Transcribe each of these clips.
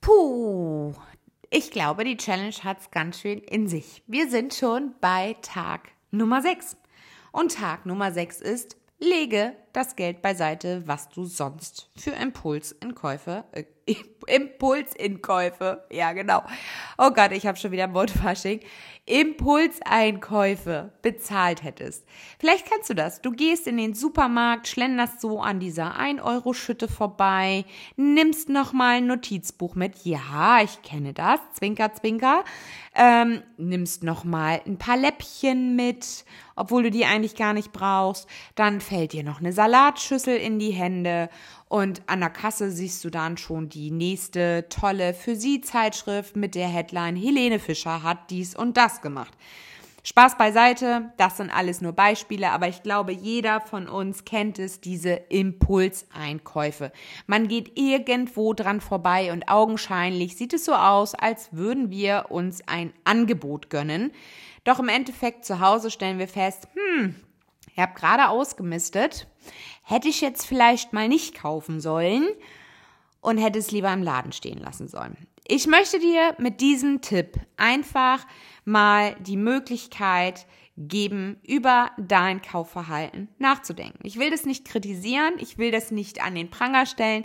Puh, ich glaube, die Challenge hat's ganz schön in sich. Wir sind schon bei Tag Nummer 6. Und Tag Nummer 6 ist, lege das Geld beiseite, was du sonst für Impulsinkäufe, äh, Impulsinkäufe, ja genau. Oh Gott, ich habe schon wieder Wortfasching. Impulseinkäufe bezahlt hättest. Vielleicht kennst du das. Du gehst in den Supermarkt, schlenderst so an dieser 1-Euro-Schütte vorbei, nimmst nochmal ein Notizbuch mit. Ja, ich kenne das. Zwinker, zwinker. Ähm, nimmst nochmal ein paar Läppchen mit, obwohl du die eigentlich gar nicht brauchst. Dann fällt dir noch eine Salatschüssel in die Hände und an der Kasse siehst du dann schon die nächste tolle für sie Zeitschrift mit der Headline Helene Fischer hat dies und das gemacht. Spaß beiseite, das sind alles nur Beispiele, aber ich glaube, jeder von uns kennt es, diese Impulseinkäufe. Man geht irgendwo dran vorbei und augenscheinlich sieht es so aus, als würden wir uns ein Angebot gönnen. Doch im Endeffekt zu Hause stellen wir fest, hm, ihr habt gerade ausgemistet, hätte ich jetzt vielleicht mal nicht kaufen sollen und hätte es lieber im Laden stehen lassen sollen. Ich möchte dir mit diesem Tipp einfach mal die Möglichkeit geben, über dein Kaufverhalten nachzudenken. Ich will das nicht kritisieren, ich will das nicht an den Pranger stellen,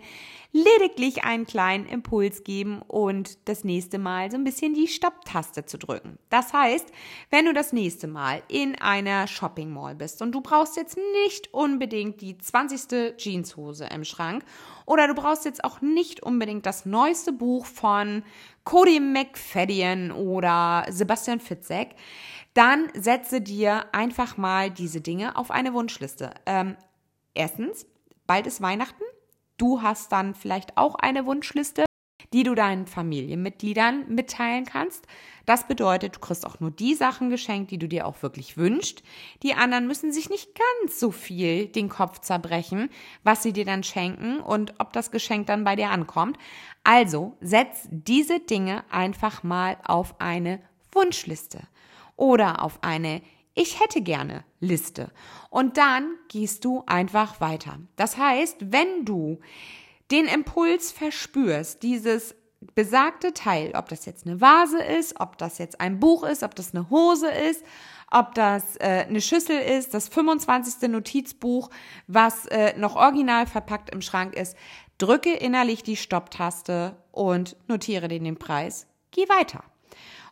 lediglich einen kleinen Impuls geben und das nächste Mal so ein bisschen die Stopptaste zu drücken. Das heißt, wenn du das nächste Mal in einer Shopping Mall bist und du brauchst jetzt nicht unbedingt die 20. Jeanshose im Schrank oder du brauchst jetzt auch nicht unbedingt das neueste Buch von Cody McFadden oder Sebastian Fitzek, dann setze dir einfach mal diese Dinge auf eine Wunschliste. Ähm, erstens, bald ist Weihnachten. Du hast dann vielleicht auch eine Wunschliste, die du deinen Familienmitgliedern mitteilen kannst. Das bedeutet, du kriegst auch nur die Sachen geschenkt, die du dir auch wirklich wünschst. Die anderen müssen sich nicht ganz so viel den Kopf zerbrechen, was sie dir dann schenken und ob das Geschenk dann bei dir ankommt. Also setz diese Dinge einfach mal auf eine Wunschliste oder auf eine ich hätte gerne Liste. Und dann gehst du einfach weiter. Das heißt, wenn du den Impuls verspürst, dieses besagte Teil, ob das jetzt eine Vase ist, ob das jetzt ein Buch ist, ob das eine Hose ist, ob das äh, eine Schüssel ist, das 25. Notizbuch, was äh, noch original verpackt im Schrank ist, drücke innerlich die Stopptaste und notiere den, den Preis. Geh weiter.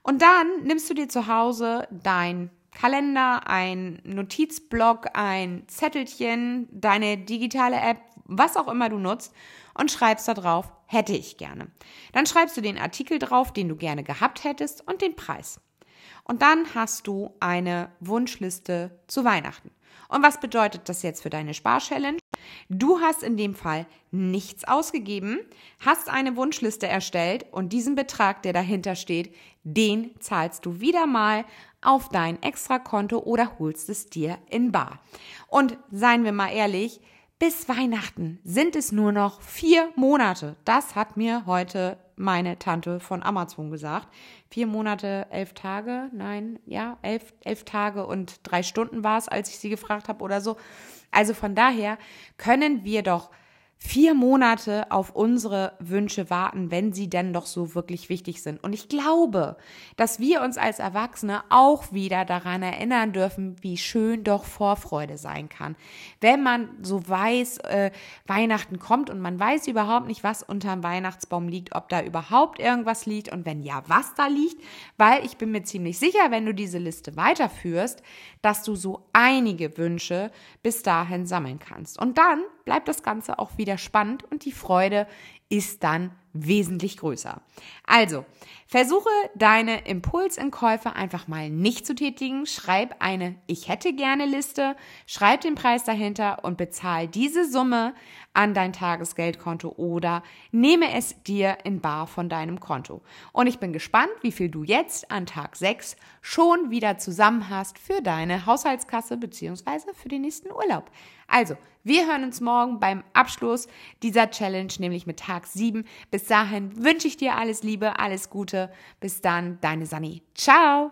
Und dann nimmst du dir zu Hause dein Kalender, ein Notizblock, ein Zettelchen, deine digitale App, was auch immer du nutzt und schreibst da drauf, hätte ich gerne. Dann schreibst du den Artikel drauf, den du gerne gehabt hättest und den Preis. Und dann hast du eine Wunschliste zu Weihnachten. Und was bedeutet das jetzt für deine Sparchallenge? Du hast in dem Fall nichts ausgegeben, hast eine Wunschliste erstellt und diesen Betrag, der dahinter steht, den zahlst du wieder mal auf dein Extrakonto oder holst es dir in Bar. Und seien wir mal ehrlich, bis Weihnachten sind es nur noch vier Monate. Das hat mir heute meine Tante von Amazon gesagt. Vier Monate, elf Tage, nein, ja, elf, elf Tage und drei Stunden war es, als ich sie gefragt habe oder so. Also von daher können wir doch vier Monate auf unsere Wünsche warten, wenn sie denn doch so wirklich wichtig sind. Und ich glaube, dass wir uns als Erwachsene auch wieder daran erinnern dürfen, wie schön doch Vorfreude sein kann. Wenn man so weiß, äh, Weihnachten kommt und man weiß überhaupt nicht, was unterm Weihnachtsbaum liegt, ob da überhaupt irgendwas liegt und wenn ja, was da liegt, weil ich bin mir ziemlich sicher, wenn du diese Liste weiterführst, dass du so einige Wünsche bis dahin sammeln kannst. Und dann bleibt das Ganze auch wieder spannend und die Freude ist dann wesentlich größer. Also, versuche deine Impulsinkäufe einfach mal nicht zu tätigen. Schreib eine Ich hätte gerne Liste, schreib den Preis dahinter und bezahl diese Summe an dein Tagesgeldkonto oder nehme es dir in Bar von deinem Konto. Und ich bin gespannt, wie viel du jetzt an Tag 6 schon wieder zusammen hast für deine Haushaltskasse beziehungsweise für den nächsten Urlaub. Also, wir hören uns morgen beim Abschluss dieser Challenge, nämlich mit Tag 7. Bis dahin wünsche ich dir alles Liebe, alles Gute. Bis dann, deine Sani. Ciao!